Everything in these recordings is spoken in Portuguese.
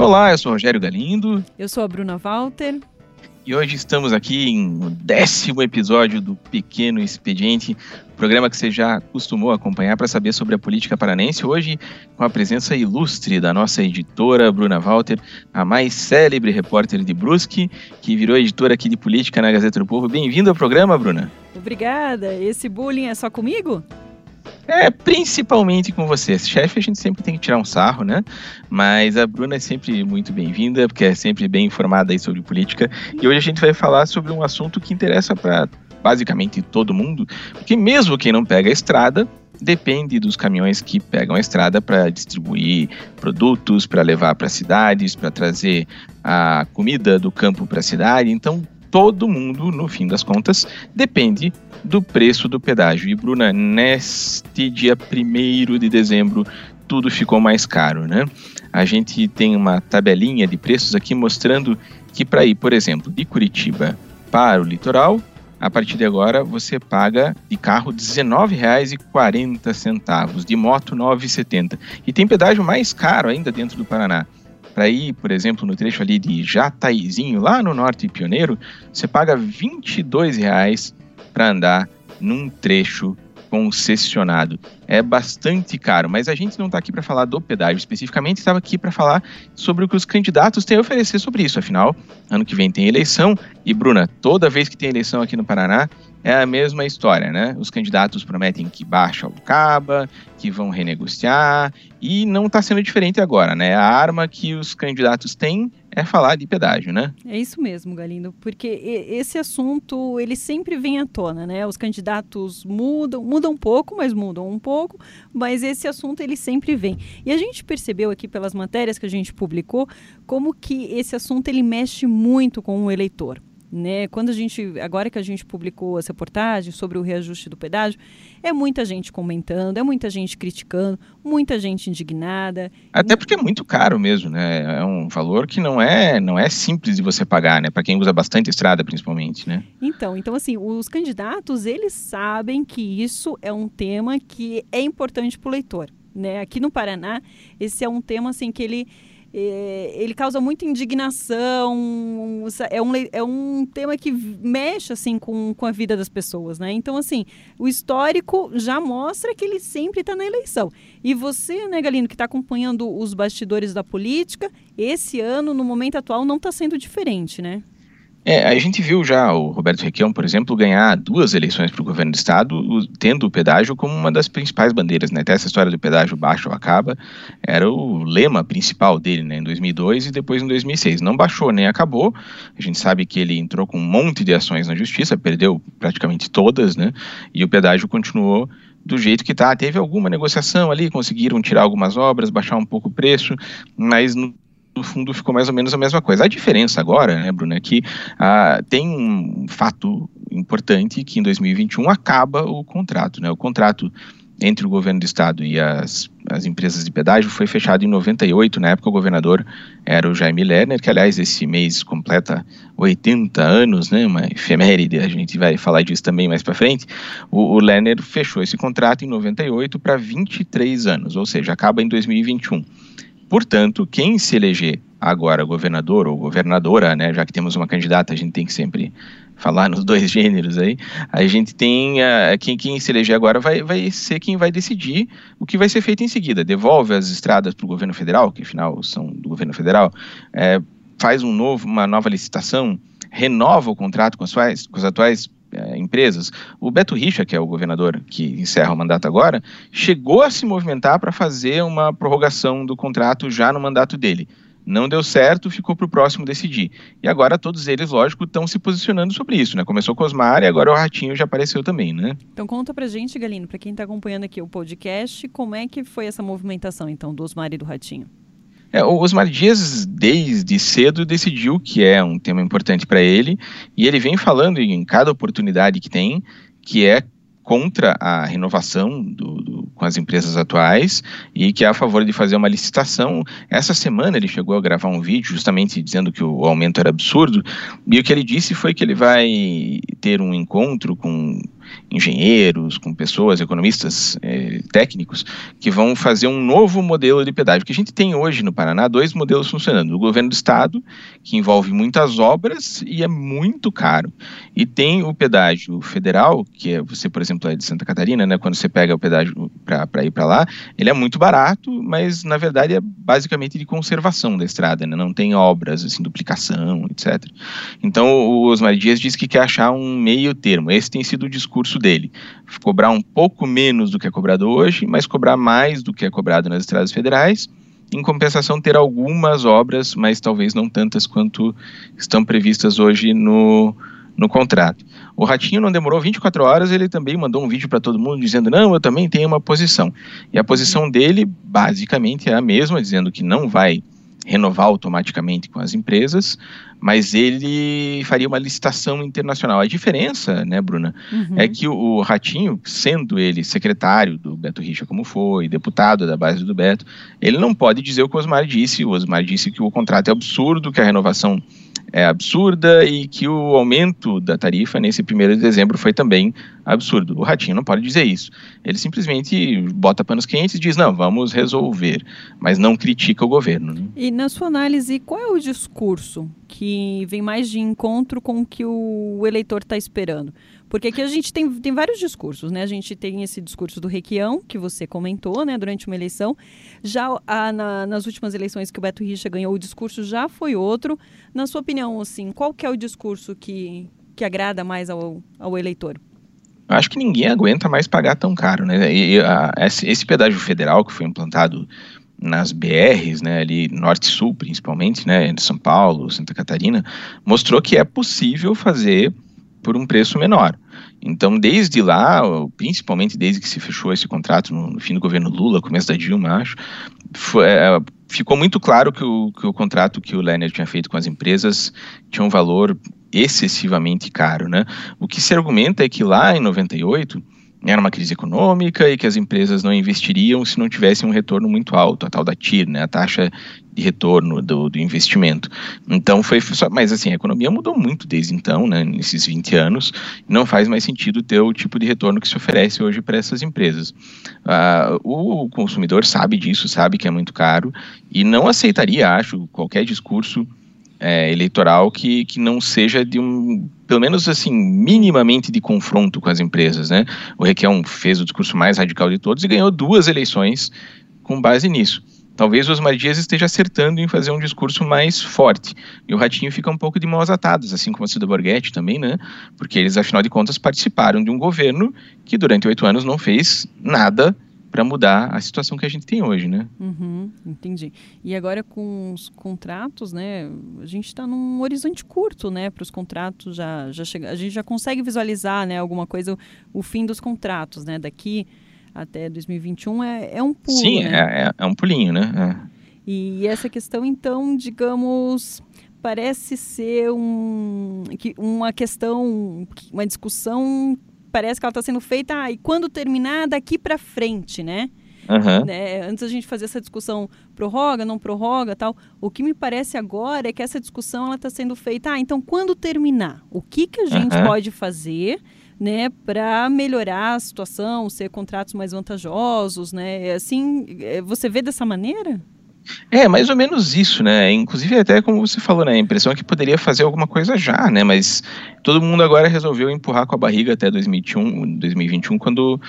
Olá, eu sou o Rogério Galindo. Eu sou a Bruna Walter. E hoje estamos aqui no décimo episódio do Pequeno Expediente, programa que você já acostumou a acompanhar para saber sobre a política paranense. Hoje, com a presença ilustre da nossa editora, Bruna Walter, a mais célebre repórter de Brusque, que virou editora aqui de política na Gazeta do Povo. Bem-vindo ao programa, Bruna. Obrigada. Esse bullying é só comigo? É, principalmente com você. Chefe, a gente sempre tem que tirar um sarro, né? Mas a Bruna é sempre muito bem-vinda, porque é sempre bem informada aí sobre política. E hoje a gente vai falar sobre um assunto que interessa para basicamente todo mundo, porque mesmo quem não pega a estrada, depende dos caminhões que pegam a estrada para distribuir produtos, para levar para cidades, para trazer a comida do campo para a cidade. Então, todo mundo, no fim das contas, depende do preço do pedágio. E, Bruna, neste dia 1 de dezembro, tudo ficou mais caro, né? A gente tem uma tabelinha de preços aqui mostrando que para ir, por exemplo, de Curitiba para o litoral, a partir de agora você paga de carro R$19,40, de moto R$ 9,70. E tem pedágio mais caro ainda dentro do Paraná. Para ir, por exemplo, no trecho ali de Jataizinho, lá no Norte Pioneiro, você paga R$ 22,00 para andar num trecho concessionado. É bastante caro, mas a gente não está aqui para falar do pedágio especificamente, estava aqui para falar sobre o que os candidatos têm a oferecer sobre isso. Afinal, ano que vem tem eleição e, Bruna, toda vez que tem eleição aqui no Paraná, é a mesma história, né? Os candidatos prometem que baixa o caba, que vão renegociar, e não está sendo diferente agora, né? A arma que os candidatos têm é falar de pedágio, né? É isso mesmo, Galindo, porque esse assunto ele sempre vem à tona, né? Os candidatos mudam, mudam um pouco, mas mudam um pouco, mas esse assunto ele sempre vem. E a gente percebeu aqui pelas matérias que a gente publicou como que esse assunto ele mexe muito com o eleitor. Né? Quando a gente, agora que a gente publicou as reportagens sobre o reajuste do pedágio, é muita gente comentando, é muita gente criticando, muita gente indignada. Até porque é muito caro mesmo, né? É um valor que não é, não é simples de você pagar, né? Para quem usa bastante estrada, principalmente, né? Então, então assim, os candidatos eles sabem que isso é um tema que é importante para o leitor, né? Aqui no Paraná, esse é um tema assim que ele ele causa muita indignação, é um, é um tema que mexe assim com, com a vida das pessoas, né? Então, assim, o histórico já mostra que ele sempre está na eleição. E você, né, Galino, que está acompanhando os bastidores da política, esse ano, no momento atual, não está sendo diferente, né? É, a gente viu já o Roberto Requião, por exemplo, ganhar duas eleições para o governo do estado, tendo o pedágio como uma das principais bandeiras, né? Até essa história do pedágio baixo acaba era o lema principal dele, né? Em 2002 e depois em 2006. Não baixou nem acabou. A gente sabe que ele entrou com um monte de ações na justiça, perdeu praticamente todas, né? E o pedágio continuou do jeito que está. Teve alguma negociação ali, conseguiram tirar algumas obras, baixar um pouco o preço, mas no no fundo ficou mais ou menos a mesma coisa. A diferença agora, né, Bruno, é que ah, tem um fato importante que em 2021 acaba o contrato, né? O contrato entre o governo do estado e as, as empresas de pedágio foi fechado em 98, na época o governador era o Jaime Lerner, que aliás esse mês completa 80 anos, né, uma efeméride, a gente vai falar disso também mais para frente. O, o Lerner fechou esse contrato em 98 para 23 anos, ou seja, acaba em 2021. Portanto, quem se eleger agora governador ou governadora, né, já que temos uma candidata, a gente tem que sempre falar nos dois gêneros aí, a gente tem uh, quem, quem se eleger agora vai, vai ser quem vai decidir o que vai ser feito em seguida. Devolve as estradas para o governo federal, que afinal são do governo federal, é, faz um novo, uma nova licitação, renova o contrato com as, com as atuais é, empresas. O Beto Richa, que é o governador que encerra o mandato agora, chegou a se movimentar para fazer uma prorrogação do contrato já no mandato dele. Não deu certo, ficou para o próximo decidir. E agora todos eles, lógico, estão se posicionando sobre isso, né? Começou com Osmar e agora o Ratinho já apareceu também, né? Então conta pra gente, Galino, para quem está acompanhando aqui o podcast, como é que foi essa movimentação, então, do Osmar e do Ratinho? É, Osmar Dias, desde cedo, decidiu que é um tema importante para ele, e ele vem falando em cada oportunidade que tem, que é contra a renovação do, do, com as empresas atuais e que é a favor de fazer uma licitação. Essa semana ele chegou a gravar um vídeo justamente dizendo que o aumento era absurdo, e o que ele disse foi que ele vai ter um encontro com engenheiros, com pessoas, economistas é, técnicos, que vão fazer um novo modelo de pedágio. Que a gente tem hoje no Paraná dois modelos funcionando: o governo do estado, que envolve muitas obras e é muito caro, e tem o pedágio federal, que é você, por exemplo, é de Santa Catarina, né? Quando você pega o pedágio para ir para lá, ele é muito barato, mas na verdade é basicamente de conservação da estrada, né? Não tem obras, assim, duplicação, etc. Então o Osmar Dias diz que quer achar um meio termo. Esse tem sido o discurso dele. Cobrar um pouco menos do que é cobrado hoje, mas cobrar mais do que é cobrado nas estradas federais. Em compensação, ter algumas obras, mas talvez não tantas quanto estão previstas hoje no, no contrato. O Ratinho não demorou 24 horas, ele também mandou um vídeo para todo mundo dizendo: Não, eu também tenho uma posição. E a posição dele, basicamente, é a mesma, dizendo que não vai renovar automaticamente com as empresas, mas ele faria uma licitação internacional. A diferença, né, Bruna, uhum. é que o, o, Ratinho, sendo ele secretário do Beto Richa como foi, deputado da base do Beto, ele não pode dizer o que o Osmar disse. O Osmar disse que o contrato é absurdo, que a renovação é absurda e que o aumento da tarifa nesse primeiro de dezembro foi também absurdo. O Ratinho não pode dizer isso. Ele simplesmente bota panos quentes e diz: não, vamos resolver, mas não critica o governo. Né? E na sua análise, qual é o discurso que vem mais de encontro com o que o eleitor está esperando? Porque aqui a gente tem, tem vários discursos, né? A gente tem esse discurso do Requião, que você comentou, né, durante uma eleição. Já a, na, nas últimas eleições que o Beto Richa ganhou, o discurso já foi outro. Na sua opinião, assim, qual que é o discurso que, que agrada mais ao, ao eleitor? acho que ninguém aguenta mais pagar tão caro, né? E, a, esse, pedágio federal que foi implantado nas BRs, né, ali norte e sul principalmente, né, de São Paulo, Santa Catarina, mostrou que é possível fazer por um preço menor. Então, desde lá, principalmente desde que se fechou esse contrato no, fim do governo Lula, começo da Dilma, acho, foi, é, ficou muito claro que o, que o contrato que o Lerner tinha feito com as empresas tinha um valor excessivamente caro, né? O que se argumenta é que lá em 98 era uma crise econômica e que as empresas não investiriam se não tivessem um retorno muito alto, a tal da TIR, né, a taxa de retorno do, do investimento. Então foi só, mas assim, a economia mudou muito desde então, né, nesses 20 anos, não faz mais sentido ter o tipo de retorno que se oferece hoje para essas empresas. Ah, o consumidor sabe disso, sabe que é muito caro e não aceitaria, acho, qualquer discurso é, eleitoral que, que não seja de um, pelo menos assim, minimamente de confronto com as empresas, né? O Requião fez o discurso mais radical de todos e ganhou duas eleições com base nisso. Talvez o Osmar Dias esteja acertando em fazer um discurso mais forte. E o Ratinho fica um pouco de mãos atadas, assim como a Cida Borghetti também, né? Porque eles, afinal de contas, participaram de um governo que durante oito anos não fez nada para mudar a situação que a gente tem hoje, né? Uhum, entendi. E agora com os contratos, né? A gente está num horizonte curto, né? Para os contratos já já chega, a gente já consegue visualizar, né? Alguma coisa, o, o fim dos contratos, né? Daqui até 2021 é, é um pulo. Sim, né? é, é, é, um pulinho, né? É. E essa questão, então, digamos, parece ser um, uma questão, uma discussão parece que ela está sendo feita, ah, e quando terminar, daqui para frente, né? Uhum. Antes a gente fazer essa discussão prorroga, não prorroga, tal. O que me parece agora é que essa discussão ela está sendo feita. Ah, então quando terminar, o que que a gente uhum. pode fazer, né, para melhorar a situação, ser contratos mais vantajosos, né? Assim, é, você vê dessa maneira? É, mais ou menos isso, né? Inclusive, até como você falou, né? A impressão é que poderia fazer alguma coisa já, né? Mas todo mundo agora resolveu empurrar com a barriga até 2021, 2021 quando,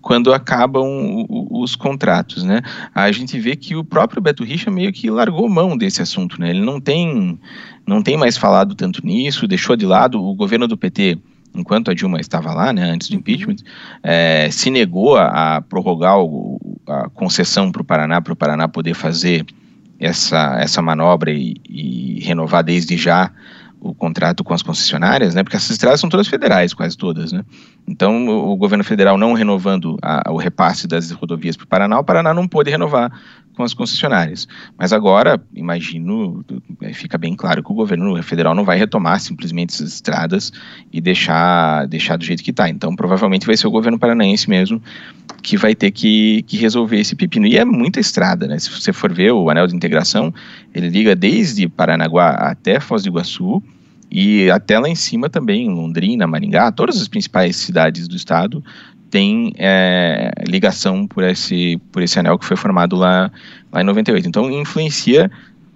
quando acabam os contratos, né? A gente vê que o próprio Beto Richa meio que largou mão desse assunto, né? Ele não tem, não tem mais falado tanto nisso, deixou de lado o governo do PT enquanto a Dilma estava lá, né, antes do uhum. impeachment, é, se negou a, a prorrogar o, a concessão para o Paraná, para o Paraná poder fazer essa, essa manobra e, e, renovar desde já o contrato com as concessionárias, né? Porque essas estradas são todas federais, quase todas, né? Então, o, governo federal não renovando a, o repasse das rodovias para o Paraná, o Paraná não pôde renovar com as concessionárias. Mas agora, imagino, é, fica bem claro que o governo federal não vai retomar simplesmente essas estradas e deixar, deixar do jeito que está. Então, provavelmente vai ser o governo paranaense mesmo que vai ter que, que resolver esse pepino. E é muita estrada, né? Se você for ver o anel de integração, ele liga desde Paranaguá até Foz do Iguaçu, E até lá em cima também, Londrina, Maringá, todas as principais cidades do estado têm é, ligação por esse, por esse anel que foi formado lá, lá em 98. Então influencia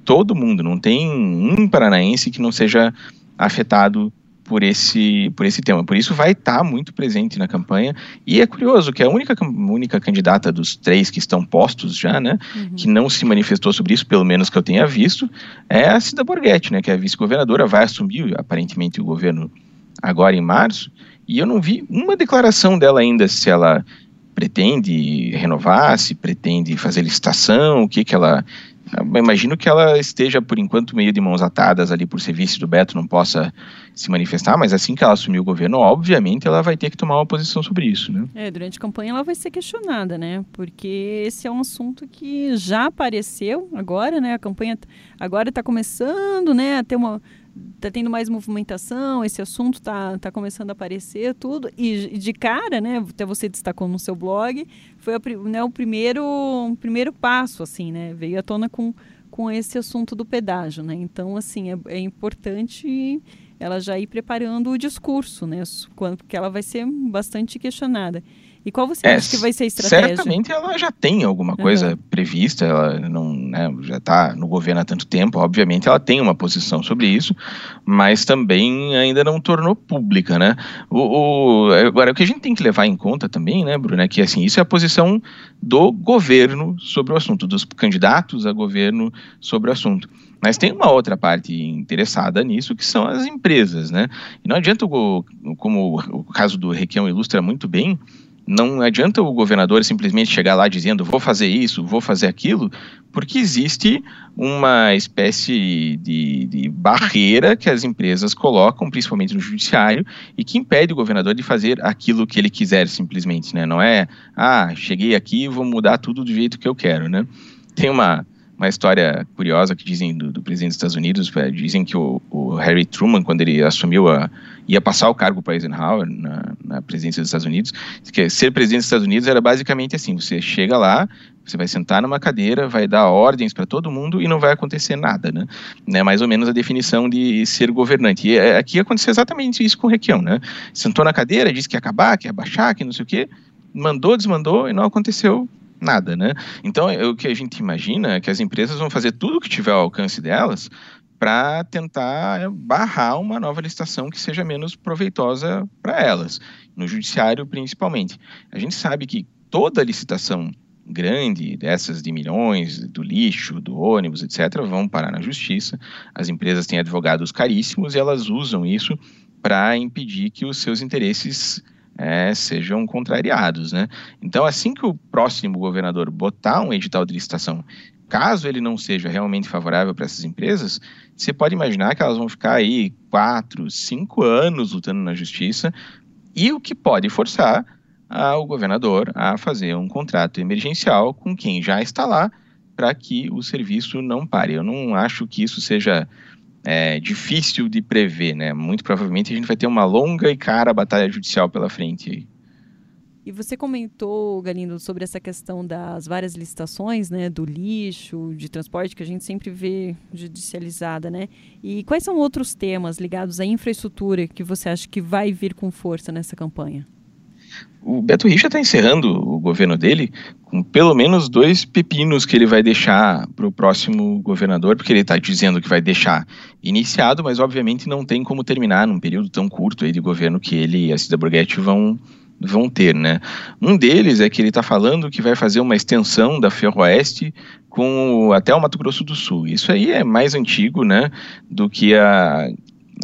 todo mundo, não tem um paranaense que não seja afetado por esse, por esse tema. Por isso vai estar tá muito presente na campanha. E é curioso que a única, única candidata dos três que estão postos já, né, uhum. que não se manifestou sobre isso, pelo menos que eu tenha visto, é a Cida Borghetti, né, que é a vice-governadora, vai assumir aparentemente o governo agora em março. E eu não vi uma declaração dela ainda se ela pretende renovar, se pretende fazer licitação, o que que ela eu imagino que ela esteja, por enquanto, meio de mãos atadas ali por serviço do Beto, não possa se manifestar, mas assim que ela assumir o governo, obviamente ela vai ter que tomar uma posição sobre isso, né? É, durante a campanha ela vai ser questionada, né? Porque esse é um assunto que já apareceu agora, né? A campanha agora está começando, né, a ter uma tá tendo mais movimentação, esse assunto tá, tá começando a aparecer, tudo. E de cara, né, até você destacou no seu blog, foi a, né, o primeiro, primeiro passo, assim, né? Veio à tona com, com esse assunto do pedágio, né? Então, assim, é, é importante ela já ir preparando o discurso, né? Porque ela vai ser bastante questionada. E qual você é, acha que vai ser a estratégia? Certamente ela já tem alguma coisa uhum. prevista, ela não, né, já está no governo há tanto tempo, obviamente ela tem uma posição sobre isso, mas também ainda não tornou pública, né? O, o, agora, o que a gente tem que levar em conta também, né, Bruno, é que assim, isso é a posição do governo sobre o assunto, dos candidatos a governo sobre o assunto. Mas tem uma outra parte interessada nisso, que são as empresas, né? E não adianta, como o caso do Requião ilustra muito bem, não adianta o governador simplesmente chegar lá dizendo vou fazer isso, vou fazer aquilo, porque existe uma espécie de, de, barreira que as empresas colocam, principalmente no judiciário, e que impede o governador de fazer aquilo que ele quiser simplesmente, né? Não é, ah, cheguei aqui vou mudar tudo do jeito que eu quero, né? Tem uma, uma história curiosa que dizem do, do presidente dos Estados Unidos, é, dizem que o, o, Harry Truman, quando ele assumiu a, ia passar o cargo para Eisenhower na, na presidência dos Estados Unidos, que ser presidente dos Estados Unidos era basicamente assim, você chega lá, você vai sentar numa cadeira, vai dar ordens para todo mundo e não vai acontecer nada, né? né? Mais ou menos a definição de ser governante. E é, aqui aconteceu exatamente isso com o Requião, né? Sentou na cadeira, disse que ia acabar, que ia baixar, que não sei o quê, mandou, desmandou e não aconteceu nada, né? Então, o que a gente imagina é que as empresas vão fazer tudo o que tiver ao alcance delas para tentar barrar uma nova licitação que seja menos proveitosa para elas, no judiciário principalmente. A gente sabe que toda licitação grande, dessas de milhões, do lixo, do ônibus, etc., vão parar na justiça. As empresas têm advogados caríssimos e elas usam isso para impedir que os seus interesses é, sejam contrariados. Né? Então, assim que o próximo governador botar um edital de licitação, caso ele não seja realmente favorável para essas empresas, você pode imaginar que elas vão ficar aí quatro, cinco anos lutando na justiça, e o que pode forçar o governador a fazer um contrato emergencial com quem já está lá para que o serviço não pare. Eu não acho que isso seja é, difícil de prever, né? Muito provavelmente a gente vai ter uma longa e cara batalha judicial pela frente. E você comentou, Galindo, sobre essa questão das várias licitações, né, do lixo, de transporte que a gente sempre vê judicializada, né? E quais são outros temas ligados à infraestrutura que você acha que vai vir com força nessa campanha? o Beto Richa está encerrando o governo dele pelo menos dois pepinos que ele vai deixar para o próximo governador, porque ele está dizendo que vai deixar iniciado, mas obviamente não tem como terminar num período tão curto aí de governo que ele e a Cida Borghetti vão vão ter, né? Um deles é que ele está falando que vai fazer uma extensão da Ferroeste com até o Mato Grosso do Sul. Isso aí é mais antigo, né, do que a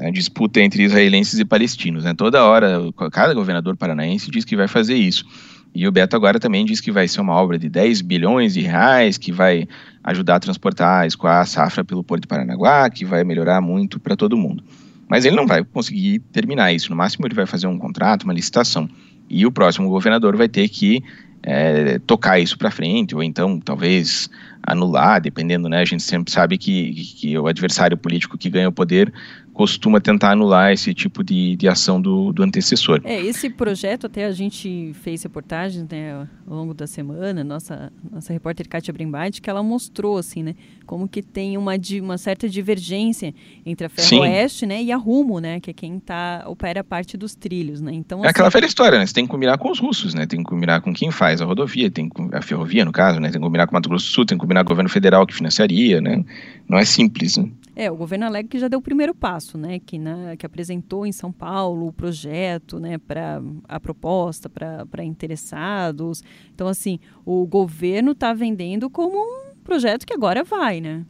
a disputa entre israelenses e palestinos. Né? Toda hora, cada governador paranaense diz que vai fazer isso. E o Beto agora também diz que vai ser uma obra de 10 bilhões de reais, que vai ajudar a transportar, a escoar a safra pelo Porto de Paranaguá, que vai melhorar muito para todo mundo. Mas ele não vai conseguir terminar isso. No máximo, ele vai fazer um contrato, uma licitação. E o próximo governador vai ter que é, tocar isso para frente, ou então talvez anular, dependendo, né? A gente sempre sabe que, que o adversário político que ganha o poder costuma tentar anular esse tipo de, de ação do, do antecessor. É, esse projeto até a gente fez reportagens né, ao longo da semana, nossa, nossa repórter Kátia Brimbate, que ela mostrou assim, né, como que tem uma, uma certa divergência entre a Ferroeste né, e a Rumo, né, que é quem tá, opera parte dos trilhos. Né? Então, assim, é aquela velha história, né? Você tem que combinar com os russos, né? Tem que combinar com quem faz a rodovia, tem a ferrovia, no caso, né? Tem que combinar com o Mato Grosso do Sul, tem que combinar com o governo federal que financiaria, né? Não é simples, né? É, o governo alega que já deu o primeiro passo, né? Que, na, que apresentou em São Paulo o projeto, né? Para a proposta para interessados. Então, assim, o governo está vendendo como um projeto que agora vai, né?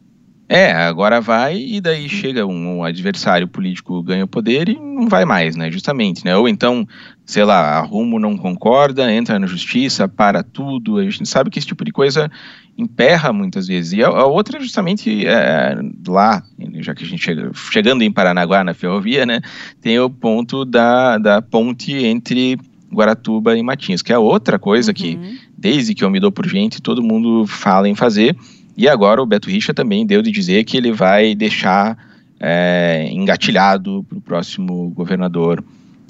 É, agora vai e daí chega um, um, adversário político ganha poder e não vai mais, né? Justamente, né? Ou então, sei lá, a Rumo não concorda, entra na justiça, para tudo. A gente sabe que esse tipo de coisa emperra muitas vezes. E a, a outra é justamente é, lá, já que a gente chega, chegando em Paranaguá na ferrovia, né? Tem o ponto da, da ponte entre Guaratuba e Matinhos, que é outra coisa uhum. que, desde que eu me dou por gente, todo mundo fala em fazer e agora o Beto Richa também deu de dizer que ele vai deixar é, engatilhado para o próximo governador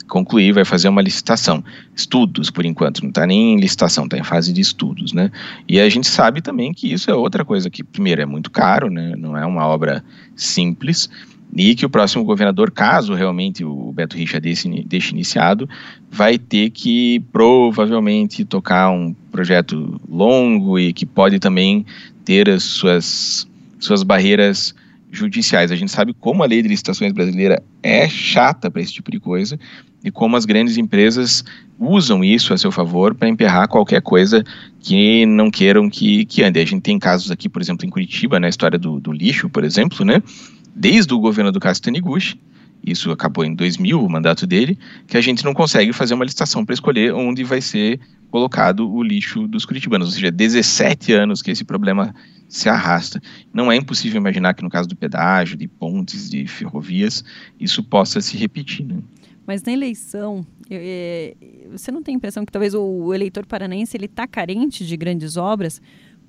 concluir, vai fazer uma licitação. Estudos, por enquanto, não está nem em licitação, está em fase de estudos, né? E a gente sabe também que isso é outra coisa que, primeiro, é muito caro, né? Não é uma obra simples, e que o próximo governador, caso realmente o Beto Richa deixe, deixe iniciado, vai ter que provavelmente tocar um projeto longo e que pode também ter as suas, suas barreiras judiciais. A gente sabe como a lei de licitações brasileira é chata para esse tipo de coisa e como as grandes empresas usam isso a seu favor para emperrar qualquer coisa que não queiram que, que ande. A gente tem casos aqui, por exemplo, em Curitiba, na história do, do lixo, por exemplo, né? Desde o governo do Cássio Taniguchi, isso acabou em 2000, o mandato dele, que a gente não consegue fazer uma licitação para escolher onde vai ser colocado o lixo dos curitibanos, ou seja, 17 anos que esse problema se arrasta. Não é impossível imaginar que no caso do pedágio, de pontes, de ferrovias, isso possa se repetir. Né? Mas na eleição, é, você não tem a impressão que talvez o eleitor paranaense ele está carente de grandes obras?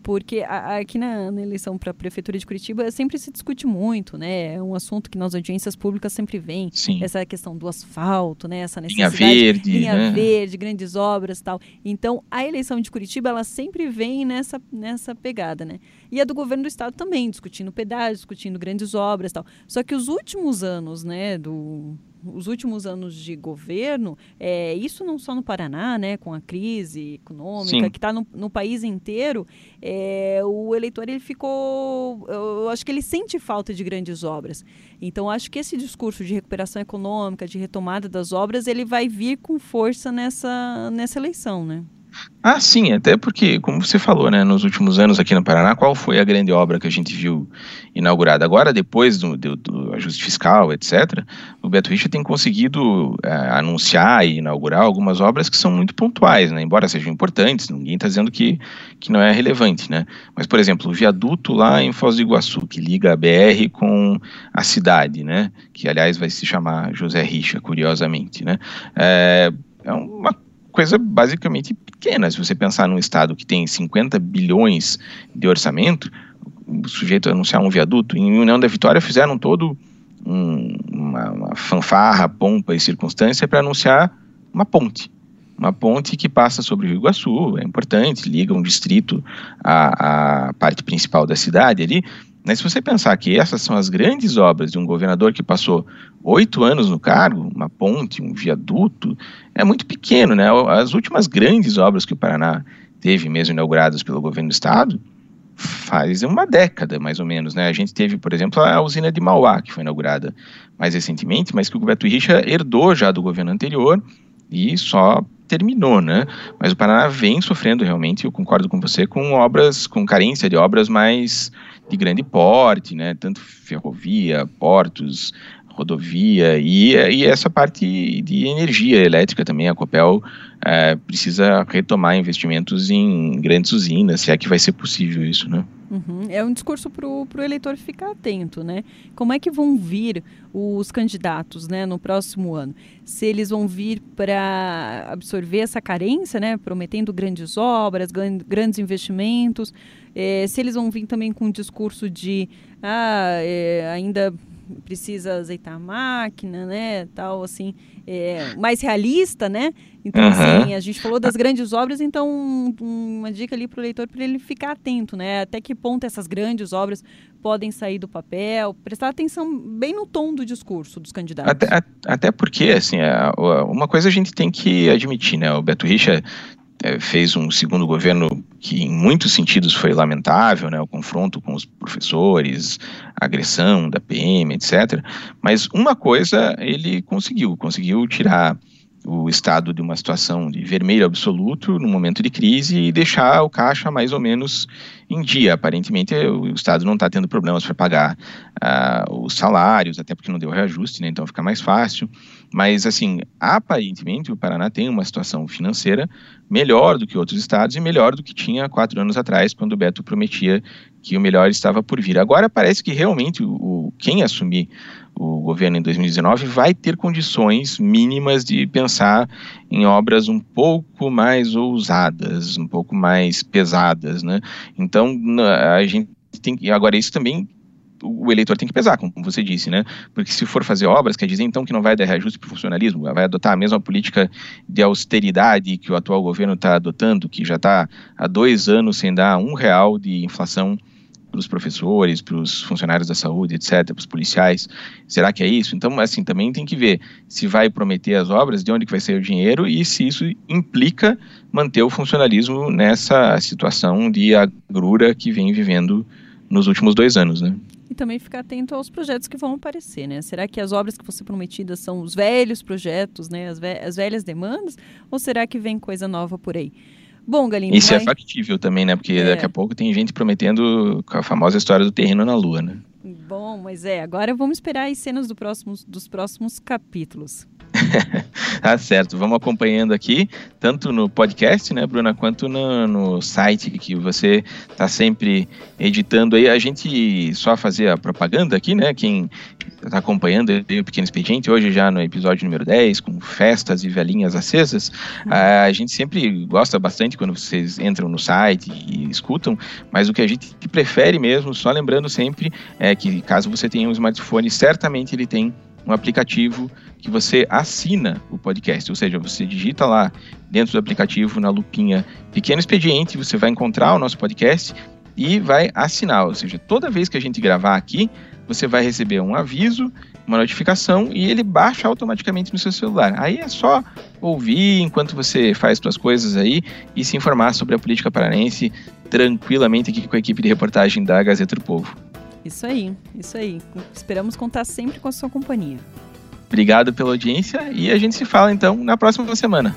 Porque aqui na, na eleição para a prefeitura de Curitiba sempre se discute muito, né? É um assunto que nas audiências públicas sempre vem. Sim. Essa questão do asfalto, né? Essa necessidade linha verde, linha né? verde, grandes obras, tal. Então a eleição de Curitiba ela sempre vem nessa nessa pegada, né? E a do governo do estado também discutindo pedágio, discutindo grandes obras, tal. Só que os últimos anos, né? Do os últimos anos de governo, é, isso não só no Paraná, né, com a crise econômica Sim. que está no, no, país inteiro, é, o eleitor ele ficou, eu acho que ele sente falta de grandes obras. Então acho que esse discurso de recuperação econômica, de retomada das obras, ele vai vir com força nessa nessa eleição, né? Ah, sim, até porque, como você falou, né, nos últimos anos aqui no Paraná, qual foi a grande obra que a gente viu inaugurada? Agora, depois do, do, do ajuste fiscal, etc., o Beto Richa tem conseguido é, anunciar e inaugurar algumas obras que são muito pontuais, né, embora sejam importantes, ninguém está dizendo que, que não é relevante, né? Mas, por exemplo, o viaduto lá em Foz do Iguaçu, que liga a BR com a cidade, né, que aliás vai se chamar José Richa, curiosamente, né? É, é uma coisa basicamente pequena. Se você pensar num estado que tem 50 bilhões de orçamento, o sujeito anunciar um viaduto, em União da Vitória fizeram todo um, uma, uma fanfarra, pompa e circunstância para anunciar uma ponte. Uma ponte que passa sobre o Rio Iguaçu, é importante, liga um distrito à, à parte principal da cidade ali, se você pensar que essas são as grandes obras de um governador que passou oito anos no cargo, uma ponte, um viaduto, é muito pequeno, né? As últimas grandes obras que o Paraná teve, mesmo inauguradas pelo governo do estado, faz uma década, mais ou menos, né? A gente teve, por exemplo, a usina de Mauá, que foi inaugurada mais recentemente, mas que o Beto Richa herdou já do governo anterior e só terminou, né? Mas o Paraná vem sofrendo realmente, eu concordo com você, com obras, com carência de obras mais de grande porte, né? Tanto ferrovia, portos, rodovia e, e essa parte de energia elétrica também. A Copel é, precisa retomar investimentos em grandes usinas, se é que vai ser possível isso, né? Uhum. É um discurso para o eleitor ficar atento, né? Como é que vão vir os candidatos, né, no próximo ano? Se eles vão vir para absorver essa carência, né, prometendo grandes obras, grandes investimentos, é, se eles vão vir também com um discurso de ah, é, ainda precisa azeitar a máquina, né, tal, assim, é, mais realista, né? Então, uhum. assim, a gente falou das grandes obras, então um, uma dica ali para o leitor para ele ficar atento, né? Até que ponto essas grandes obras podem sair do papel, prestar atenção bem no tom do discurso dos candidatos. Até, até porque, assim, uma coisa a gente tem que admitir, né? O Beto Richa é, fez um segundo governo que, em muitos sentidos, foi lamentável, né, o confronto com os professores, a agressão da PM, etc. Mas uma coisa ele conseguiu, conseguiu tirar o Estado de uma situação de vermelho absoluto no momento de crise e deixar o caixa mais ou menos em dia. Aparentemente, o Estado não está tendo problemas para pagar uh, os salários, até porque não deu reajuste, né, então fica mais fácil. Mas, assim, aparentemente o Paraná tem uma situação financeira melhor do que outros estados e melhor do que tinha quatro anos atrás, quando o Beto prometia que o melhor estava por vir. Agora parece que realmente o, quem assumir o governo em 2019 vai ter condições mínimas de pensar em obras um pouco mais ousadas, um pouco mais pesadas, né? Então a gente tem que agora isso também o eleitor tem que pesar, como você disse, né? Porque se for fazer obras, quer dizer então que não vai dar reajuste para o funcionalismo, vai adotar a mesma política de austeridade que o atual governo está adotando, que já está há dois anos sem dar um real de inflação para os professores, para os funcionários da saúde, etc., para os policiais. Será que é isso? Então, assim, também tem que ver se vai prometer as obras, de onde que vai sair o dinheiro e se isso implica manter o funcionalismo nessa situação de agrura que vem vivendo nos últimos dois anos, né? E também ficar atento aos projetos que vão aparecer, né? Será que as obras que vão ser prometidas são os velhos projetos, né? As, ve as velhas demandas? Ou será que vem coisa nova por aí? Bom, Galindo. Isso é vai... é factível também, né? Porque é. daqui a pouco tem gente prometendo a famosa história do terreno na Lua, né? Bom, mas é. Agora vamos esperar as cenas do próximos, dos próximos capítulos. tá certo, vamos acompanhando aqui, tanto no podcast, né, Bruna, quanto no, no site que você está sempre editando aí. A gente só fazer a propaganda aqui, né? Quem está acompanhando o Pequeno Expediente, hoje já no episódio número 10, com festas e velhinhas acesas, uhum. a gente sempre gosta bastante quando vocês entram no site e escutam, mas o que a gente prefere mesmo, só lembrando sempre, é que caso você tenha um smartphone, certamente ele tem um aplicativo que você assina o podcast, ou seja, você digita lá dentro do aplicativo na lupinha Pequeno Expediente, você vai encontrar o nosso podcast e vai assinar, ou seja, toda vez que a gente gravar aqui, você vai receber um aviso, uma notificação e ele baixa automaticamente no seu celular. Aí é só ouvir enquanto você faz suas coisas aí e se informar sobre a política paranense tranquilamente aqui com a equipe de reportagem da Gazeta do Povo. Isso aí, isso aí. Esperamos contar sempre com a sua companhia. Obrigado pela audiência e a gente se fala então na próxima semana.